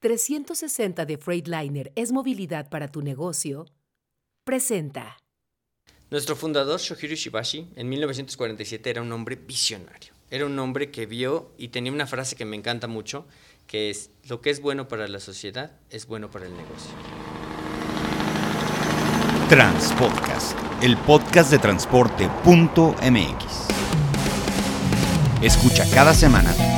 360 de Freightliner es movilidad para tu negocio, presenta. Nuestro fundador, Shohiro Shibashi, en 1947 era un hombre visionario. Era un hombre que vio y tenía una frase que me encanta mucho, que es, lo que es bueno para la sociedad es bueno para el negocio. Transpodcast, el podcast de transporte.mx. Escucha cada semana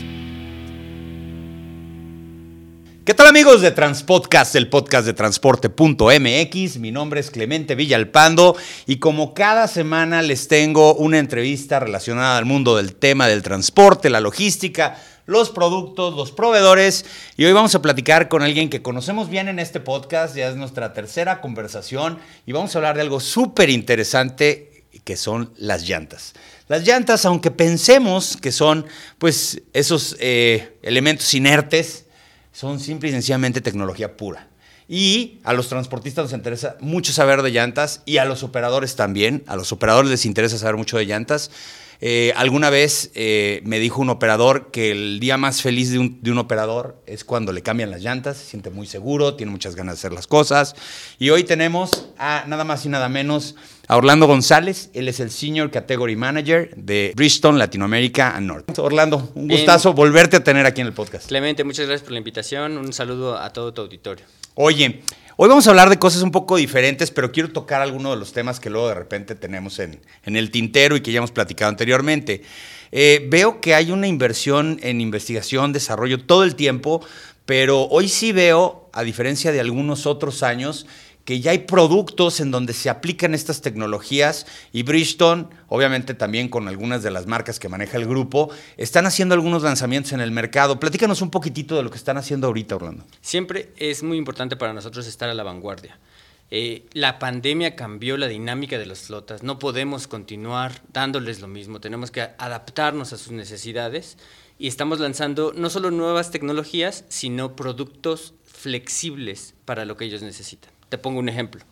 ¿Qué tal amigos de Transpodcast, el podcast de transporte.mx? Mi nombre es Clemente Villalpando y como cada semana les tengo una entrevista relacionada al mundo del tema del transporte, la logística, los productos, los proveedores. Y hoy vamos a platicar con alguien que conocemos bien en este podcast, ya es nuestra tercera conversación y vamos a hablar de algo súper interesante que son las llantas. Las llantas, aunque pensemos que son pues esos eh, elementos inertes, son simple y sencillamente tecnología pura. Y a los transportistas nos interesa mucho saber de llantas y a los operadores también. A los operadores les interesa saber mucho de llantas. Eh, alguna vez eh, me dijo un operador que el día más feliz de un, operador es cuando le cambian las llantas, se siente muy seguro, tiene muchas ganas de hacer las cosas. Y hoy tenemos a nada más y nada menos a Orlando González. Él es el Senior Category Manager de Bridgestone Latinoamérica and North. Orlando, un gustazo volverte a tener aquí en el podcast. Clemente, muchas gracias por la invitación. Un saludo a todo tu auditorio. Oye, Hoy vamos a hablar de cosas un poco diferentes, pero quiero tocar algunos de los temas que luego de repente tenemos en, el tintero y que ya hemos platicado anteriormente. Eh, veo que hay una inversión en investigación, desarrollo todo el tiempo, pero hoy sí veo, a diferencia de algunos otros años, que ya hay productos en donde se aplican estas tecnologías y Bridgestone, obviamente también con algunas de las marcas que maneja el grupo, están haciendo algunos lanzamientos en el mercado. Platícanos un poquitito de lo que están haciendo ahorita, Orlando. Siempre es muy importante para nosotros estar a la vanguardia. Eh, la pandemia cambió la dinámica de las flotas. No podemos continuar dándoles lo mismo. Tenemos que adaptarnos a sus necesidades y estamos lanzando no solo nuevas tecnologías, sino productos flexibles para lo que ellos necesitan. Te pongo un ejemplo.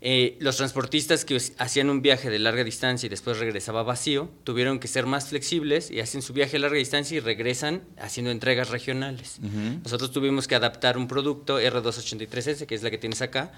Eh, los transportistas que hacían un viaje de larga distancia y después regresaba vacío, tuvieron que ser más flexibles y hacen su viaje de larga distancia y regresan haciendo entregas regionales. Nosotros tuvimos que adaptar un producto R283S, que es la que tienes acá,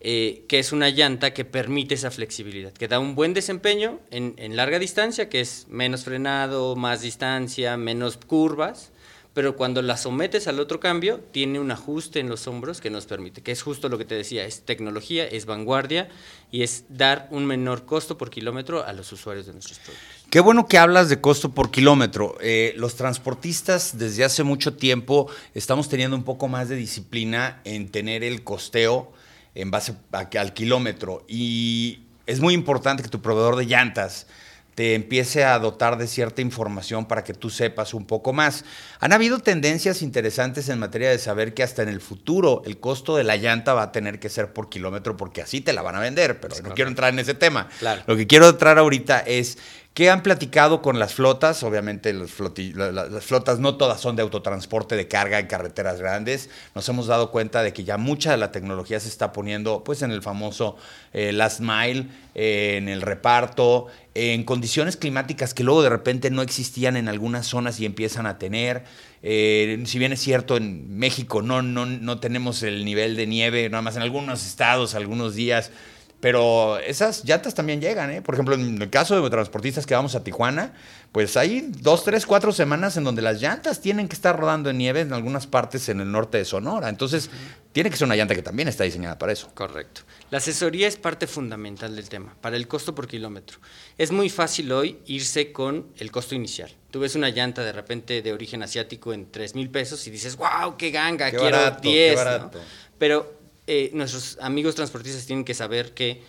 eh, que es una llanta que permite esa flexibilidad, que da un buen desempeño en, en larga distancia, que es menos frenado, más distancia, menos curvas, pero cuando la sometes al otro cambio, tiene un ajuste en los hombros que nos permite, que es justo lo que te decía, es tecnología, es vanguardia y es dar un menor costo por kilómetro a los usuarios de nuestros productos. Qué bueno que hablas de costo por kilómetro. Eh, los transportistas desde hace mucho tiempo estamos teniendo un poco más de disciplina en tener el costeo en base al kilómetro y es muy importante que tu proveedor de llantas te empiece a dotar de cierta información para que tú sepas un poco más. Han habido tendencias interesantes en materia de saber que hasta en el futuro el costo de la llanta va a tener que ser por kilómetro porque así te la van a vender, pero no quiero entrar en ese tema. Lo que quiero entrar ahorita es ¿Qué han platicado con las flotas? Obviamente las flotas no todas son de autotransporte de carga en carreteras grandes. Nos hemos dado cuenta de que ya mucha de la tecnología se está poniendo pues, en el famoso eh, last mile, eh, en el reparto, en condiciones climáticas que luego de repente no existían en algunas zonas y empiezan a tener. Eh, si bien es cierto, en México no, no, no tenemos el nivel de nieve, nada más en algunos estados, algunos días pero esas llantas también llegan, ¿eh? Por ejemplo, en el caso de transportistas que vamos a Tijuana, pues hay dos, tres, cuatro semanas en donde las llantas tienen que estar rodando en nieve en algunas partes en el norte de Sonora. Entonces, tiene que ser una llanta que también está diseñada para eso. Correcto. La asesoría es parte fundamental del tema, para el costo por kilómetro. Es muy fácil hoy irse con el costo inicial. Tú ves una llanta de repente de origen asiático en 3 mil pesos y dices, wow, qué ganga, quiero barato, 10. Qué barato. Pero eh, nuestros amigos transportistas tienen que saber que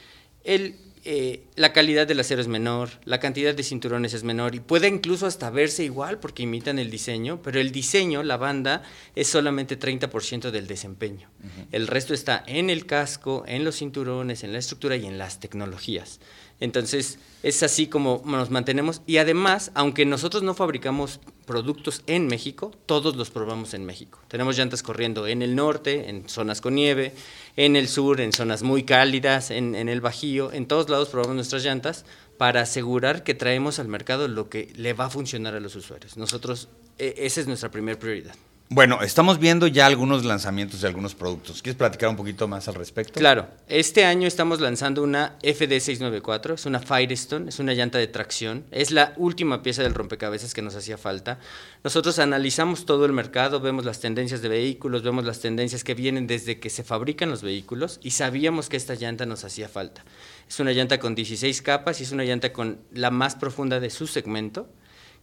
el, eh, la calidad del acero es menor, la cantidad de cinturones es menor y puede incluso hasta verse igual porque imitan el diseño, pero el diseño, la banda, es solamente 30% del desempeño. El resto está en el casco, en los cinturones, en la estructura y en las tecnologías. Entonces, es así como nos mantenemos. Y además, aunque nosotros no fabricamos productos en México, todos los probamos en México. Tenemos llantas corriendo en el norte, en zonas con nieve, en el sur, en zonas muy cálidas, en, el Bajío, en todos lados probamos nuestras llantas para asegurar que traemos al mercado lo que le va a funcionar a los usuarios. Nosotros, e, esa es nuestra primera prioridad. Bueno, estamos viendo ya algunos lanzamientos de algunos productos. ¿Quieres platicar un poquito más al respecto? Claro. Este año estamos lanzando una FD694, es una Firestone, es una llanta de tracción. Es la última pieza del rompecabezas que nos hacía falta. Nosotros analizamos todo el mercado, vemos las tendencias de vehículos, vemos las tendencias que vienen desde que se fabrican los vehículos y sabíamos que esta llanta nos hacía falta. Es una llanta con 16 capas y es una llanta con la más profunda de su segmento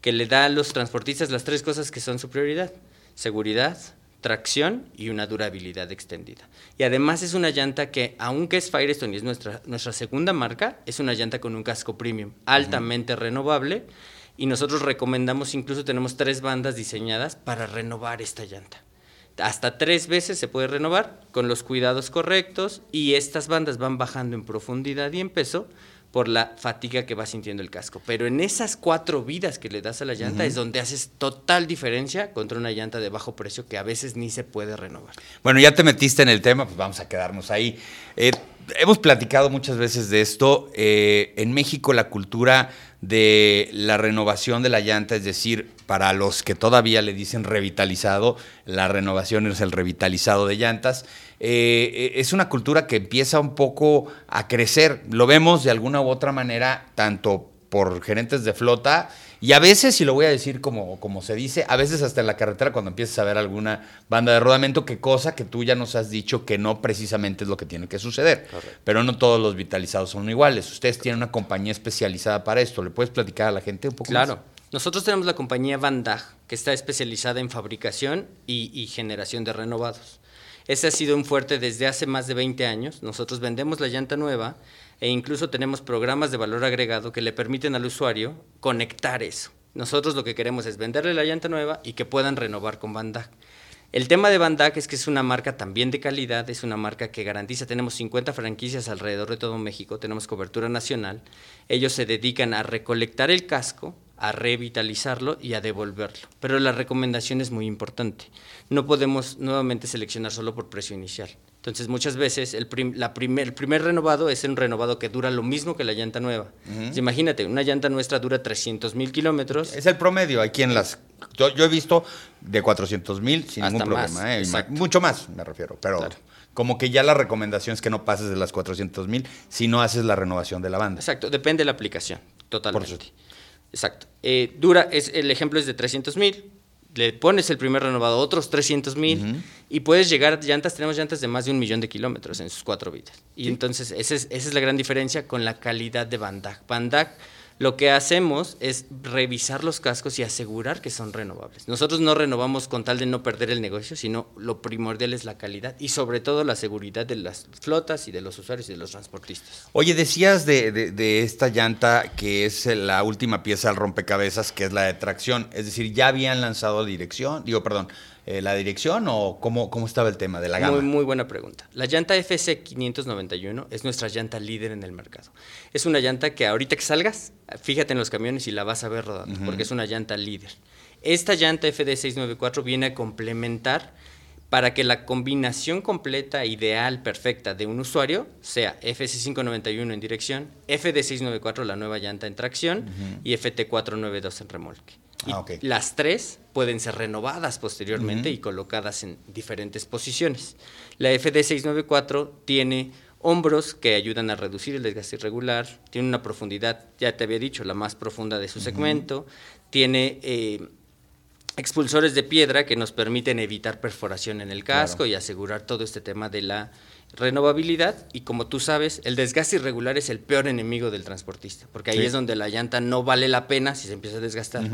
que le da a los transportistas las tres cosas que son su prioridad seguridad, tracción y una durabilidad extendida. Y además es una llanta que, aunque es Firestone y es nuestra, nuestra segunda marca, es una llanta con un casco premium, altamente renovable. Y nosotros recomendamos, incluso tenemos tres bandas diseñadas para renovar esta llanta. Hasta tres veces se puede renovar con los cuidados correctos y estas bandas van bajando en profundidad y en peso por la fatiga que va sintiendo el casco. Pero en esas cuatro vidas que le das a la llanta es donde haces total diferencia contra una llanta de bajo precio que a veces ni se puede renovar. Bueno, ya te metiste en el tema, pues vamos a quedarnos ahí. Eh, hemos platicado muchas veces de esto. Eh, en México la cultura de la renovación de la llanta, es decir, para los que todavía le dicen revitalizado, la renovación es el revitalizado de llantas. Eh, es una cultura que empieza un poco a crecer. Lo vemos de alguna u otra manera, tanto por gerentes de flota y a veces, y lo voy a decir como, como se dice, a veces hasta en la carretera cuando empiezas a ver alguna banda de rodamiento, que cosa que tú ya nos has dicho que no precisamente es lo que tiene que suceder. Pero no todos los vitalizados son iguales. Ustedes tienen una compañía especializada para esto. ¿Le puedes platicar a la gente un poco claro. Nosotros tenemos la compañía Vandag, que está especializada en fabricación y, y generación de renovados. Ese ha sido un fuerte desde hace más de 20 años. Nosotros vendemos la llanta nueva e incluso tenemos programas de valor agregado que le permiten al usuario conectar eso. Nosotros lo que queremos es venderle la llanta nueva y que puedan renovar con Bandag. El tema de Bandag es que es una marca también de calidad, es una marca que garantiza, tenemos 50 franquicias alrededor de todo México, tenemos cobertura nacional. Ellos se dedican a recolectar el casco, a revitalizarlo y a devolverlo. Pero la recomendación es muy importante. No podemos nuevamente seleccionar solo por precio inicial. Entonces, muchas veces el, la primer, primer renovado es un renovado que dura lo mismo que la llanta nueva. imagínate, una llanta nuestra dura 300 mil kilómetros. Es el promedio. Aquí en las. Yo, he visto de 400 mil sin ningún problema. ¿eh? Mucho más, me refiero. Pero como que ya la recomendación es que no pases de las 400 mil si no haces la renovación de la banda. Exacto, depende de la aplicación, totalmente. Por Exacto. Eh, dura, es, el ejemplo es de 300 mil le pones el primer renovado otros 300 mil y puedes llegar a llantas, tenemos llantas de más de un millón de kilómetros en sus cuatro vidas. Y entonces esa es, esa es, la gran diferencia con la calidad de Bandag. Bandag lo que hacemos es revisar los cascos y asegurar que son renovables. Nosotros no renovamos con tal de no perder el negocio, sino lo primordial es la calidad y sobre todo la seguridad de las flotas y de los usuarios y de los transportistas. Oye, decías de, de, esta llanta que es la última pieza al rompecabezas, que es la de tracción. Es decir, ya habían lanzado dirección, digo, perdón, eh, la dirección o cómo, cómo estaba el tema de la gama? Muy, muy buena pregunta. La llanta FC 591 es nuestra llanta líder en el mercado. Es una llanta que ahorita que salgas, fíjate en los camiones y la vas a ver rodando, porque es una llanta líder. Esta llanta FD694 viene a complementar para que la combinación completa, ideal, perfecta de un usuario sea FC591 en dirección, FD694 la nueva llanta en tracción y FT492 en remolque. Ah, las tres pueden ser renovadas posteriormente y colocadas en diferentes posiciones. La FD694 tiene hombros que ayudan a reducir el desgaste irregular, tiene una profundidad, ya te había dicho, la más profunda de su segmento, tiene eh, expulsores de piedra que nos permiten evitar perforación en el casco y asegurar todo este tema de la renovabilidad. Y como tú sabes, el desgaste irregular es el peor enemigo del transportista, porque ahí es donde la llanta no vale la pena si se empieza a desgastar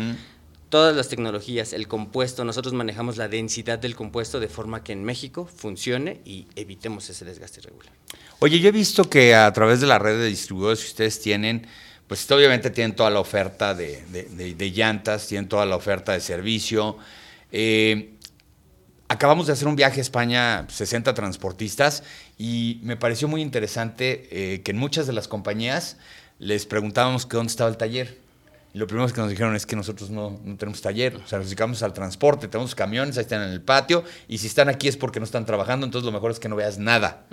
todas las tecnologías, el compuesto, nosotros manejamos la densidad del compuesto de forma que en México funcione y evitemos ese desgaste irregular. Oye, yo he visto que a través de la red de distribuidores que ustedes tienen, pues obviamente tienen toda la oferta de, llantas, tienen toda la oferta de servicio. Eh, acabamos de hacer un viaje a España, 60 transportistas, y me pareció muy interesante eh, que en muchas de las compañías les preguntábamos que dónde estaba el taller Y lo primero que nos dijeron es que nosotros no, no tenemos taller, o sea, nos dedicamos al transporte, tenemos camiones, ahí están en el patio, y si están aquí es porque no están trabajando, entonces lo mejor es que no veas nada.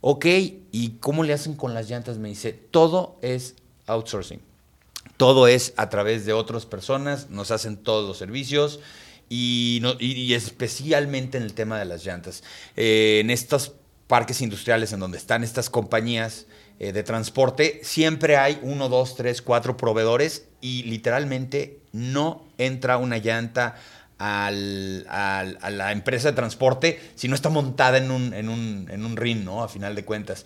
Ok, ¿y cómo le hacen con las llantas? Me dice, todo es outsourcing. Todo es a través de otras personas, nos hacen todos los servicios y, no- y- y especialmente en el tema de las llantas. Eh, en estos parques industriales en donde están estas compañías eh, de transporte, siempre hay uno, dos, tres, cuatro proveedores y literalmente no entra una llanta a la empresa de transporte si no está montada en un, en un, en un ring, ¿no? A final de cuentas.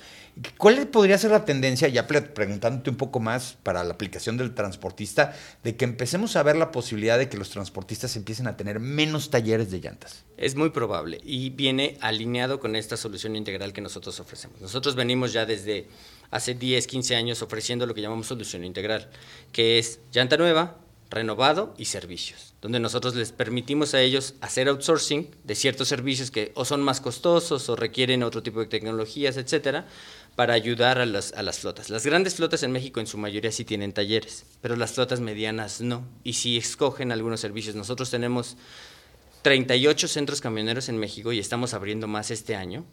¿Cuál podría ser la tendencia, ya preguntándote un poco más para la aplicación del transportista, de que empecemos a ver la posibilidad de que los transportistas empiecen a tener menos talleres de llantas? Es muy probable y viene alineado con esta solución integral que nosotros ofrecemos. Nosotros venimos ya desde hace 10, 15 años ofreciendo lo que llamamos solución integral, que es llanta nueva, renovado y servicios, donde nosotros les permitimos a ellos hacer outsourcing de ciertos servicios que o son más costosos o requieren otro tipo de tecnologías, etcétera, para ayudar a las, a las flotas. Las grandes flotas en México en su mayoría sí tienen talleres, pero las flotas medianas no. Y si escogen algunos servicios, nosotros tenemos 38 centros camioneros en México y estamos abriendo más este año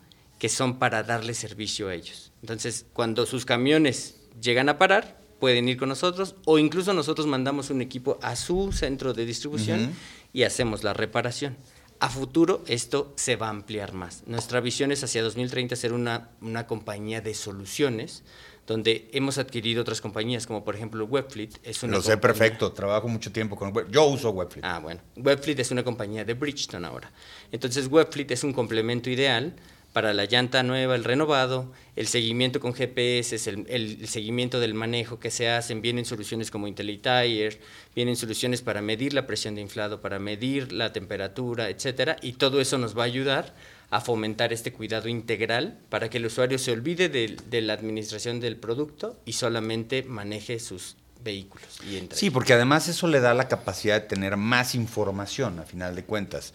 que son para darle servicio a ellos. Entonces, cuando sus camiones llegan a parar, pueden ir con nosotros o incluso nosotros mandamos un equipo a su centro de distribución y hacemos la reparación. A futuro esto se va a ampliar más. Nuestra visión es hacia 2030 ser una, una compañía de soluciones donde hemos adquirido otras compañías como por ejemplo Webfleet. Es una Lo sé compañía- perfecto, trabajo mucho tiempo con web. Yo uso Webfleet. Ah, bueno. Webfleet es una compañía de Bridgestone ahora. Entonces, Webfleet es un complemento ideal para la llanta nueva, el renovado, el seguimiento con GPS, el, el seguimiento del manejo que se hacen. Vienen soluciones como IntelliTire, vienen soluciones para medir la presión de inflado, para medir la temperatura, etcétera, y todo eso nos va a ayudar a fomentar este cuidado integral para que el usuario se olvide de, la administración del producto y solamente maneje sus vehículos. Y Sí, porque además eso le da la capacidad de tener más información, a final de cuentas.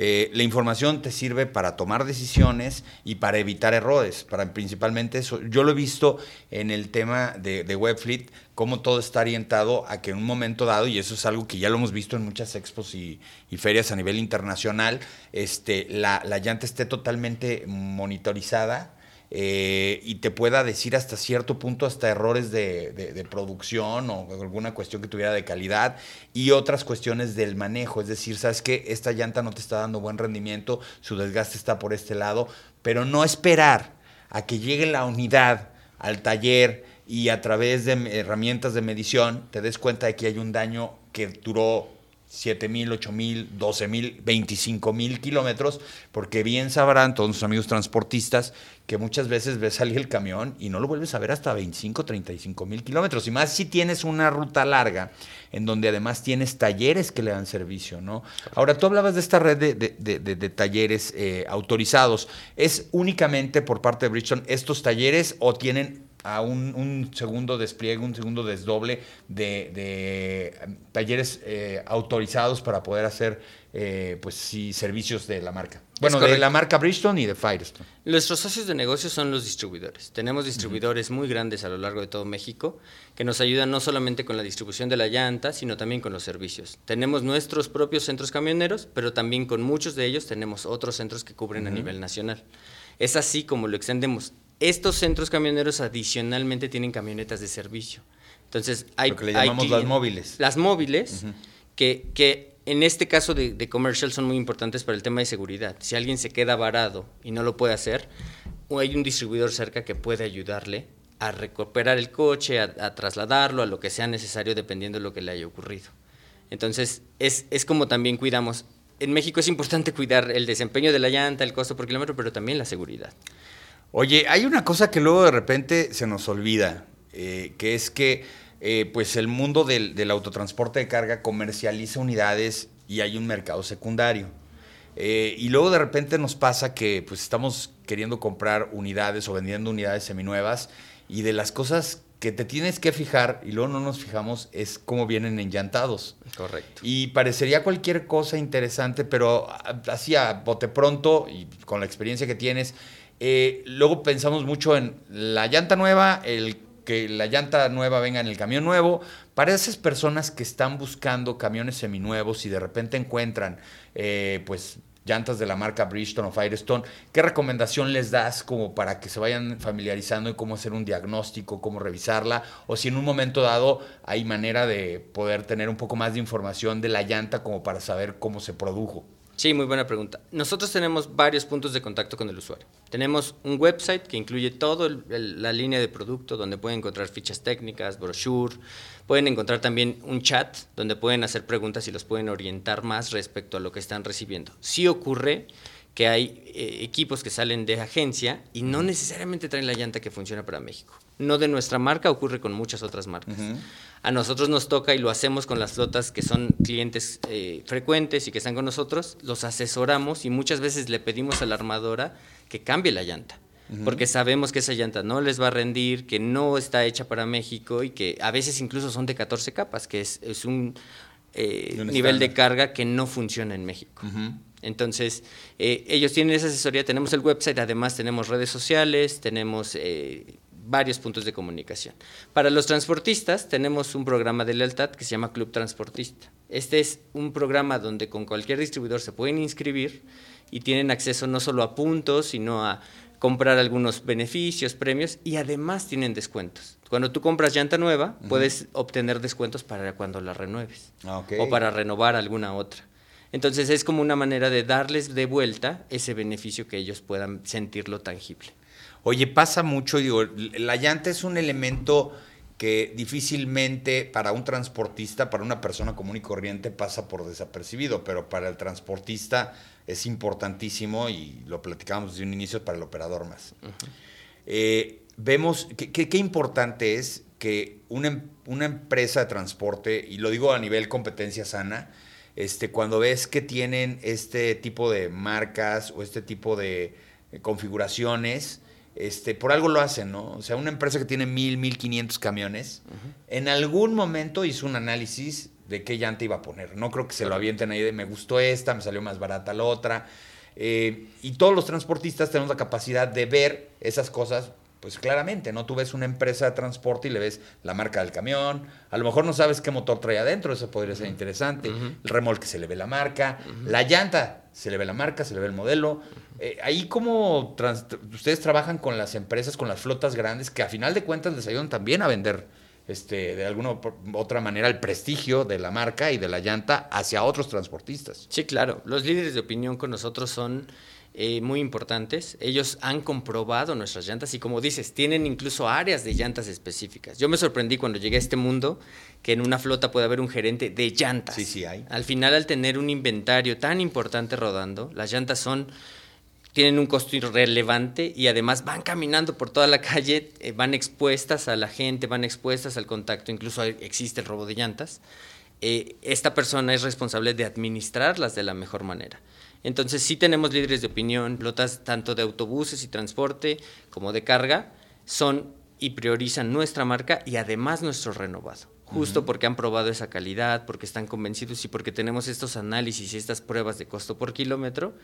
Eh, la información te sirve para tomar decisiones y para evitar errores, para principalmente eso. Yo lo he visto en el tema de, de Webfleet, cómo todo está orientado a que en un momento dado, y eso es algo que ya lo hemos visto en muchas expos y, y ferias a nivel internacional, este, la, la llanta esté totalmente monitorizada eh, y te pueda decir hasta cierto punto hasta errores de, de- producción o alguna cuestión que tuviera de calidad y otras cuestiones del manejo. Es decir, sabes que esta llanta no te está dando buen rendimiento, su desgaste está por este lado, pero no esperar a que llegue la unidad al taller y a través de herramientas de medición te des cuenta de que hay un daño que duró 7 mil, 8 mil, 12 mil, 25 mil kilómetros, porque bien sabrán todos nuestros amigos transportistas que muchas veces ves salir el camión y no lo vuelves a ver hasta 25, 35 mil kilómetros. Y más si tienes una ruta larga, en donde además tienes talleres que le dan servicio, ¿no? Ahora, tú hablabas de esta red de, de- de- talleres eh, autorizados. ¿Es únicamente por parte de Bridgestone estos talleres o tienen a un, un segundo despliegue, un segundo desdoble de, de, em, talleres eh, autorizados para poder hacer eh, pues sí, servicios de la marca. Bueno, de la marca Bridgestone y de Firestone. Nuestros socios de negocio son los distribuidores. Tenemos distribuidores muy grandes a lo largo de todo México que nos ayudan no solamente con la distribución de la llanta, sino también con los servicios. Tenemos nuestros propios centros camioneros, pero también con muchos de ellos tenemos otros centros que cubren a nivel nacional. Es así como lo extendemos. Estos centros camioneros adicionalmente tienen camionetas de servicio. Entonces, hay, Lo que le hay llamamos las clien- móviles. Las móviles, que, que en este caso de, de commercial son muy importantes para el tema de seguridad. Si alguien se queda varado y no lo puede hacer, o hay un distribuidor cerca que puede ayudarle a recuperar el coche, a, a trasladarlo, a lo que sea necesario dependiendo de lo que le haya ocurrido. Entonces, es, es como también cuidamos. En México es importante cuidar el desempeño de la llanta, el costo por kilómetro, pero también la seguridad. Oye, hay una cosa que luego de repente se nos olvida, eh, que es que eh, pues el mundo del, del autotransporte de carga comercializa unidades y hay un mercado secundario. Eh, y luego de repente nos pasa que pues estamos queriendo comprar unidades o vendiendo unidades seminuevas y de las cosas que te tienes que fijar y luego no nos fijamos es cómo vienen enllantados. Correcto. Y parecería cualquier cosa interesante, pero a- así a bote pronto y con la experiencia que tienes, eh, luego pensamos mucho en la llanta nueva, el que la llanta nueva venga en el camión nuevo. Para esas personas que están buscando camiones seminuevos y de repente encuentran, eh, pues llantas de la marca Bridgestone o Firestone, ¿qué recomendación les das como para que se vayan familiarizando en cómo hacer un diagnóstico, cómo revisarla? O si en un momento dado hay manera de poder tener un poco más de información de la llanta como para saber cómo se produjo. Sí, muy buena pregunta. Nosotros tenemos varios puntos de contacto con el usuario. Tenemos un website que incluye toda la línea de producto, donde pueden encontrar fichas técnicas, brochure. Pueden encontrar también un chat donde pueden hacer preguntas y los pueden orientar más respecto a lo que están recibiendo. Sí ocurre que hay eh, equipos que salen de agencia y no necesariamente traen la llanta que funciona para México. No de nuestra marca, ocurre con muchas otras marcas. A nosotros nos toca y lo hacemos con las flotas que son clientes eh, frecuentes y que están con nosotros, los asesoramos y muchas veces le pedimos a la armadora que cambie la llanta. Porque sabemos que esa llanta no les va a rendir, que no está hecha para México y que a veces incluso son de 14 capas, que es, un eh, nivel de carga que no funciona en México. Entonces, eh, ellos tienen esa asesoría, tenemos el website, además tenemos redes sociales, tenemos varios puntos de comunicación. Para los transportistas tenemos un programa de lealtad que se llama Club Transportista. Este es un programa donde con cualquier distribuidor se pueden inscribir y tienen acceso no solo a puntos, sino a comprar algunos beneficios, premios y además tienen descuentos. Cuando tú compras llanta nueva, puedes obtener descuentos para cuando la renueves ah, o para renovar alguna otra. Entonces es como una manera de darles de vuelta ese beneficio que ellos puedan sentirlo tangible. Oye, pasa mucho, digo, la llanta es un elemento que difícilmente para un transportista, para una persona común y corriente pasa por desapercibido, pero para el transportista es importantísimo y lo platicábamos desde un inicio para el operador más. Eh, vemos qué importante es que una, una, empresa de transporte, y lo digo a nivel competencia sana, este, cuando ves que tienen este tipo de marcas o este tipo de configuraciones, este, por algo lo hacen, ¿no? O sea, una empresa que tiene mil, mil quinientos camiones, en algún momento hizo un análisis de qué llanta iba a poner. No creo que se lo avienten ahí de me gustó esta, me salió más barata la otra. Eh, y todos los transportistas tenemos la capacidad de ver esas cosas, pues claramente, ¿no? Tú ves una empresa de transporte y le ves la marca del camión, a lo mejor no sabes qué motor trae adentro, eso podría ser interesante. El remolque se le ve la marca, la llanta se le ve la marca, se le ve el modelo. Eh, ahí como ustedes trabajan con las empresas, con las flotas grandes, que a final de cuentas les ayudan también a vender este, de alguna otra manera el prestigio de la marca y de la llanta hacia otros transportistas. Sí, claro. Los líderes de opinión con nosotros son eh, muy importantes. Ellos han comprobado nuestras llantas y como dices, tienen incluso áreas de llantas específicas. Yo me sorprendí cuando llegué a este mundo que en una flota puede haber un gerente de llantas. Sí, sí hay. Al final, al tener un inventario tan importante rodando, las llantas son tienen un costo irrelevante y además van caminando por toda la calle, eh, van expuestas a la gente, van expuestas al contacto, incluso existe el robo de llantas. Eh, esta persona es responsable de administrarlas de la mejor manera. Entonces sí tenemos líderes de opinión, flotas tanto de autobuses y transporte como de carga, son y priorizan nuestra marca y además nuestro renovado justo porque han probado esa calidad, porque están convencidos y porque tenemos estos análisis y estas pruebas de costo por kilómetro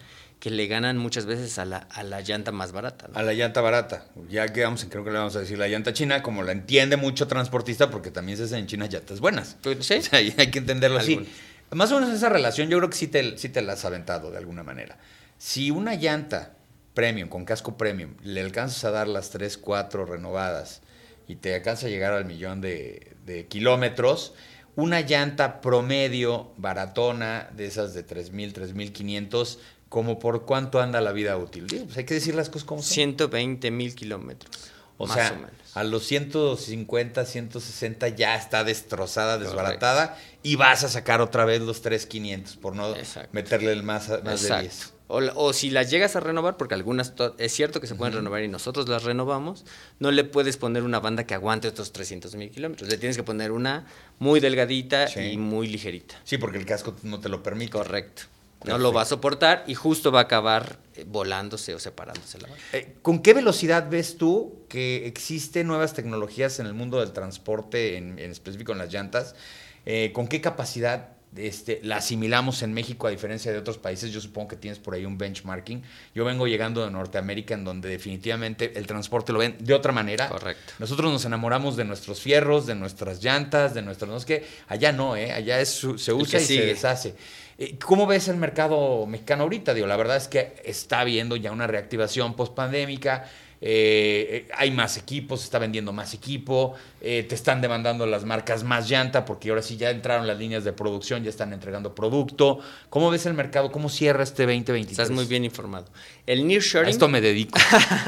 que le ganan muchas veces a la, a la llanta más barata. A la llanta barata. Ya quedamos, creo que le vamos a decir la llanta china, como la entiende mucho transportista, porque también se hacen en China llantas buenas. Pues, ¿Sí? hay que entenderlo así. Más o menos esa relación yo creo que sí te, la has aventado de alguna manera. Si una llanta premium, con casco premium, le alcanzas a dar las 3, 4 renovadas y te alcanza a llegar al millón de, de kilómetros, una llanta promedio baratona de esas de 3.000, 3.500, como por cuánto anda la vida útil. Pues hay que decir las cosas como son. 120 mil kilómetros. O sea, a los 150, 160 ya está destrozada, desbaratada y vas a sacar otra vez los 3,500 por no meterle el más, más de 10. O, si las llegas a renovar, porque algunas es cierto que se pueden renovar y nosotros las renovamos, no le puedes poner una banda que aguante estos 300 mil kilómetros. Le tienes que poner una muy delgadita y muy ligerita. Sí, porque el casco no te lo permite. Correcto. No lo va a soportar y justo va a acabar eh, volándose o separándose la eh, ¿Con qué velocidad ves tú que existen nuevas tecnologías en el mundo del transporte, en, específico en las llantas? Eh, ¿Con qué capacidad este, la asimilamos en México a diferencia de otros países. Yo supongo que tienes por ahí un benchmarking. Yo vengo llegando de Norteamérica en donde definitivamente el transporte lo ven de otra manera. Correcto. Nosotros nos enamoramos de nuestros fierros, de nuestras llantas, de nuestros... No es que allá no, ¿eh? allá es, se usa y se deshace. Eh, ¿Cómo ves el mercado mexicano ahorita? Digo, la verdad es que está habiendo ya una reactivación post-pandémica eh, hay más equipos, se está vendiendo más equipo, eh, te están demandando las marcas más llanta porque ahora sí ya entraron las líneas de producción, ya están entregando producto. ¿Cómo ves el mercado? ¿Cómo cierra este 2023? Estás muy bien informado. El nearshoring... A esto me dedico.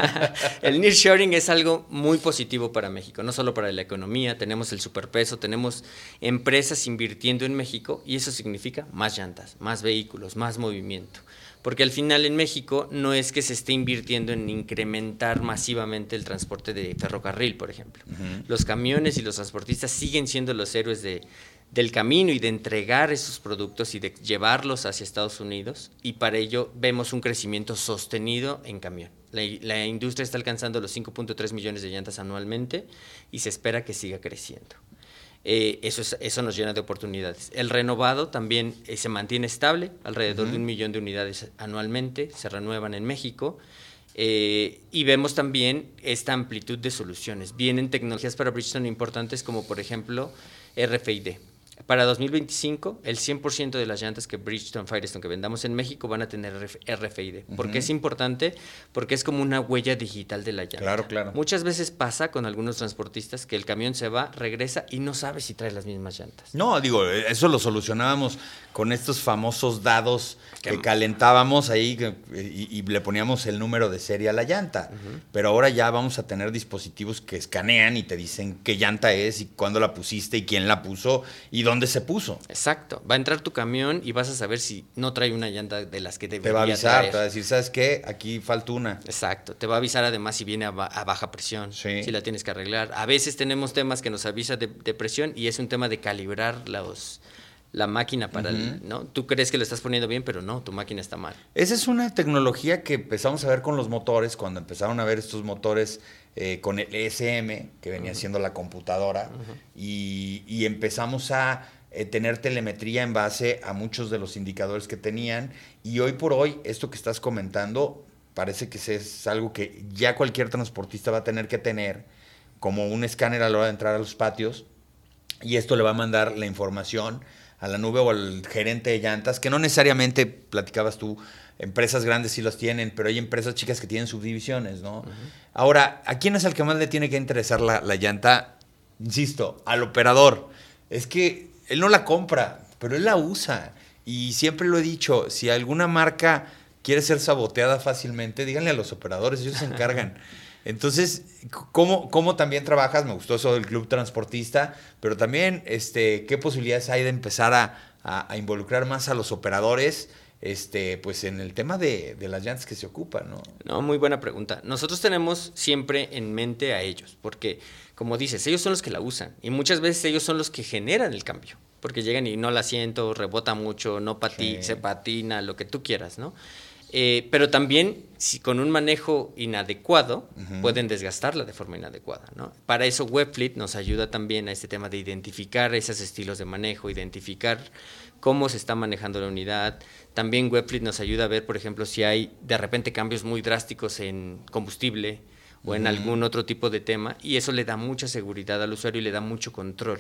el nearshoring es algo muy positivo para México, no solo para la economía, tenemos el superpeso, tenemos empresas invirtiendo en México y eso significa más llantas, más vehículos, más movimiento porque al final en México no es que se esté invirtiendo en incrementar masivamente el transporte de ferrocarril, por ejemplo. Los camiones y los transportistas siguen siendo los héroes de, del camino y de entregar esos productos y de llevarlos hacia Estados Unidos y para ello vemos un crecimiento sostenido en camión. La, la industria está alcanzando los 5.3 millones de llantas anualmente y se espera que siga creciendo. Eh, eso, eso nos llena de oportunidades. El renovado también eh, se mantiene estable, alrededor de un millón de unidades anualmente, se renuevan en México. Eh, y vemos también esta amplitud de soluciones. Vienen tecnologías para Bridgestone importantes como por ejemplo RFID. Para 2025, el 100% de las llantas que Bridgestone Firestone que vendamos en México van a tener RFID. ¿Por qué es importante? Porque es como una huella digital de la llanta. Claro, claro. Muchas veces pasa con algunos transportistas que el camión se va, regresa y no sabe si trae las mismas llantas. No, digo, eso lo solucionábamos con estos famosos dados que calentábamos ahí y, le poníamos el número de serie a la llanta. Pero ahora ya vamos a tener dispositivos que escanean y te dicen qué llanta es y cuándo la pusiste y quién la puso y dónde se puso. Exacto. Va a entrar tu camión y vas a saber si no trae una llanta de las que debería Te va a avisar, te va a decir, ¿sabes qué? Aquí falta una. Exacto. Te va a avisar además si viene a, baja presión, si la tienes que arreglar. A veces tenemos temas que nos avisa de presión y es un tema de calibrar los la máquina para el, ¿no? Tú crees que lo estás poniendo bien, pero no, tu máquina está mal. Esa es una tecnología que empezamos a ver con los motores, cuando empezaron a ver estos motores eh, con el ESM, que venía siendo la computadora, y, empezamos a eh, tener telemetría en base a muchos de los indicadores que tenían, y hoy por hoy, esto que estás comentando, parece que es algo que ya cualquier transportista va a tener que tener, como un escáner a la hora de entrar a los patios, y esto le va a mandar la información a la nube o al gerente de llantas, que no necesariamente, platicabas tú, empresas grandes sí los tienen, pero hay empresas chicas que tienen subdivisiones, ¿no? Ahora, ¿a quién es el que más le tiene que interesar la, la llanta? Insisto, al operador. Es que él no la compra, pero él la usa. Y siempre lo he dicho, si alguna marca quiere ser saboteada fácilmente, díganle a los operadores, ellos se encargan. Entonces, ¿cómo, ¿cómo, también trabajas? Me gustó eso del club transportista, pero también, este, ¿qué posibilidades hay de empezar a, involucrar más a los operadores? Este, pues en el tema de, las llantas que se ocupan, ¿no? No, muy buena pregunta. Nosotros tenemos siempre en mente a ellos, porque, como dices, ellos son los que la usan y muchas veces ellos son los que generan el cambio, porque llegan y no la siento, rebota mucho, no pati se patina, lo que tú quieras, ¿no? Eh, pero también, si con un manejo inadecuado, pueden desgastarla de forma inadecuada. ¿no? Para eso Webfleet nos ayuda también a este tema de identificar esos estilos de manejo, identificar cómo se está manejando la unidad. También Webfleet nos ayuda a ver, por ejemplo, si hay de repente cambios muy drásticos en combustible o en algún otro tipo de tema, y eso le da mucha seguridad al usuario y le da mucho control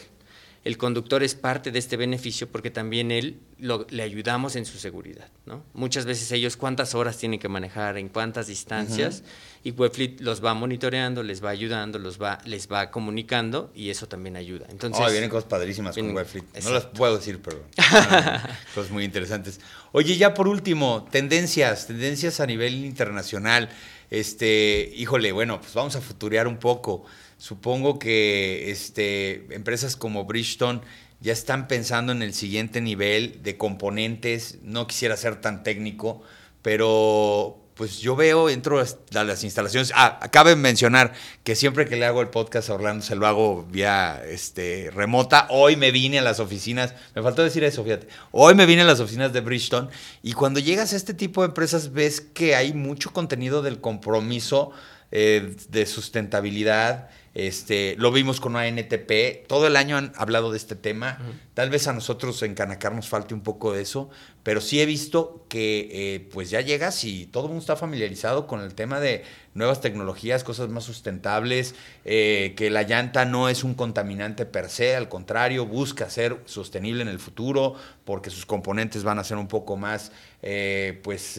el conductor es parte de este beneficio porque también él le ayudamos en su seguridad. ¿no? Muchas veces ellos cuántas horas tienen que manejar, en cuántas distancias, y Webfleet los va monitoreando, les va ayudando, los va, les va comunicando y eso también ayuda. Entonces, vienen cosas padrísimas con Webfleet. No las puedo decir, pero cosas muy interesantes. Oye, ya por último, tendencias, tendencias a nivel internacional. Este, híjole, bueno, pues vamos a futurear un poco. Supongo que este, empresas como Bridgestone ya están pensando en el siguiente nivel de componentes. No quisiera ser tan técnico, pero pues yo veo, entro a las instalaciones. Ah, acabe mencionar que siempre que le hago el podcast a Orlando se lo hago vía este, remota. Hoy me vine a las oficinas, me faltó decir eso, fíjate. Hoy me vine a las oficinas de Bridgestone y cuando llegas a este tipo de empresas ves que hay mucho contenido del compromiso eh, de sustentabilidad. Este, lo vimos con ANTP. Todo el año han hablado de este tema. Tal vez a nosotros en Canacar nos falte un poco de eso, pero sí he visto que eh, pues ya llegas y todo el mundo está familiarizado con el tema de nuevas tecnologías, cosas más sustentables, eh, que la llanta no es un contaminante per se, al contrario, busca ser sostenible en el futuro porque sus componentes van a ser un poco más eh, pues,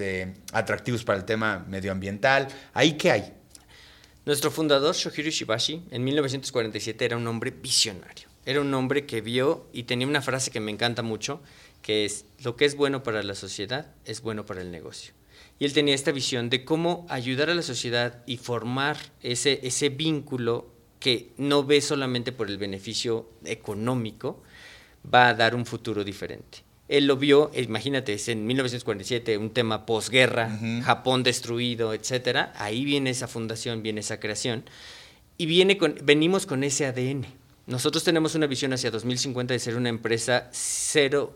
atractivos para el tema medioambiental. ¿Ahí qué hay? Nuestro fundador, Shohiro Shibashi, en 1947 era un hombre visionario. Era un hombre que vio y tenía una frase que me encanta mucho, que es, lo que es bueno para la sociedad es bueno para el negocio. Y él tenía esta visión de cómo ayudar a la sociedad y formar ese, ese vínculo que no ve solamente por el beneficio económico, va a dar un futuro diferente él lo vio, imagínate, es en 1947, un tema posguerra, Japón destruido, etcétera. Ahí viene esa fundación, viene esa creación. Y viene con, venimos con ese ADN. Nosotros tenemos una visión hacia 2050 de ser una empresa 0%,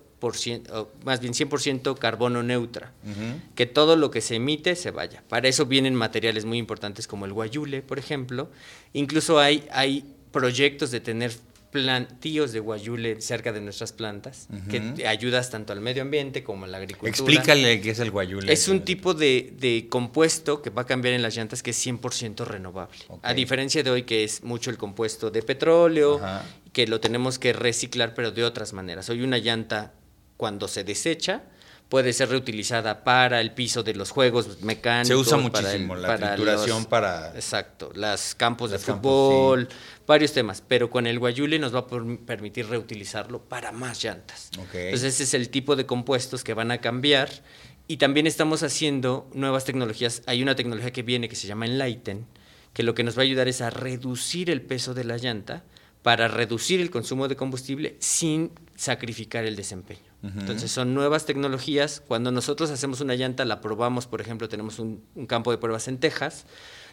o más bien 100% carbono neutra. Que todo lo que se emite se vaya. Para eso vienen materiales muy importantes como el guayule, por ejemplo. Incluso hay, hay proyectos de tener plantíos de guayule cerca de nuestras plantas, que ayudas tanto al medio ambiente como a la agricultura. Explícale qué es el guayule. Es un tipo de, compuesto que va a cambiar en las llantas que es 100% renovable. A diferencia de hoy que es mucho el compuesto de petróleo, que lo tenemos que reciclar pero de otras maneras. Hoy una llanta cuando se desecha, puede ser reutilizada para el piso de los juegos mecánicos. Se usa muchísimo la trituración para... Exacto, los campos de fútbol, varios temas, pero con el guayule nos va a permitir reutilizarlo para más llantas. Entonces ese es el tipo de compuestos que van a cambiar y también estamos haciendo nuevas tecnologías. Hay una tecnología que viene que se llama Enlighten, que lo que nos va a ayudar es a reducir el peso de la llanta para reducir el consumo de combustible sin sacrificar el desempeño. Entonces son nuevas tecnologías. Cuando nosotros hacemos una llanta, la probamos, por ejemplo, tenemos un, campo de pruebas en Texas,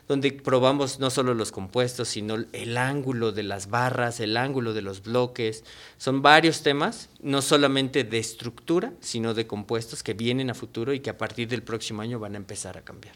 donde probamos no solo los compuestos, sino el ángulo de las barras, el ángulo de los bloques. Son varios temas, no solamente de estructura, sino de compuestos que vienen a futuro y que a partir del próximo año van a empezar a cambiar.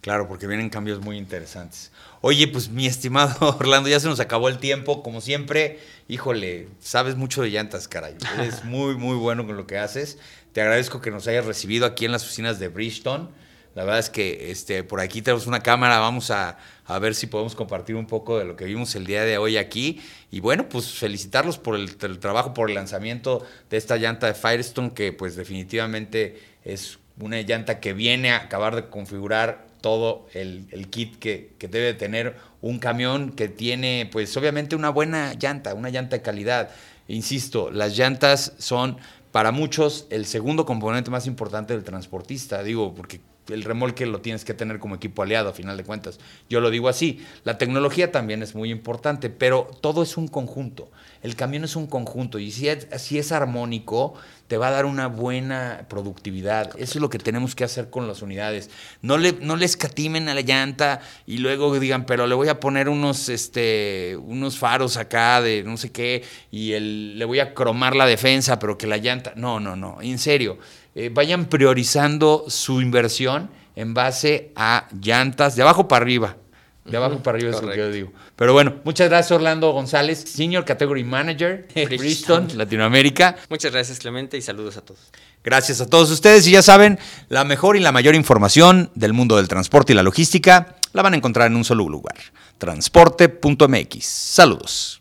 Claro, porque vienen cambios muy interesantes. Oye, pues mi estimado Orlando, ya se nos acabó el tiempo, como siempre. Híjole, sabes mucho de llantas, caray. Eres muy, muy bueno con lo que haces. Te agradezco que nos hayas recibido aquí en las oficinas de Bridgestone. La verdad es que este, por aquí tenemos una cámara, vamos a, a, ver si podemos compartir un poco de lo que vimos el día de hoy aquí. Y bueno, pues felicitarlos por el, el trabajo, por el lanzamiento de esta llanta de Firestone, que pues definitivamente es una llanta que viene a acabar de configurar todo el, kit que, debe tener un camión que tiene, pues obviamente una buena llanta, una llanta de calidad. Insisto, las llantas son para muchos el segundo componente más importante del transportista, digo, porque el remolque lo tienes que tener como equipo aliado, a final de cuentas. Yo lo digo así. La tecnología también es muy importante, pero todo es un conjunto. El camión es un conjunto y si es, es armónico, te va a dar una buena productividad. Eso es lo que tenemos que hacer con las unidades. No le, no escatimen a la llanta y luego digan, pero le voy a poner unos, este, unos faros acá de no sé qué y el, le voy a cromar la defensa, pero que la llanta. No, no, no. En serio eh, vayan priorizando su inversión en base a llantas de abajo para arriba. De abajo para arriba es lo que yo digo. Pero bueno, muchas gracias Orlando González, Senior Category Manager de Bristol, Latinoamérica. Muchas gracias Clemente y saludos a todos. Gracias a todos ustedes y ya saben, la mejor y la mayor información del mundo del transporte y la logística la van a encontrar en un solo lugar, transporte.mx. Saludos.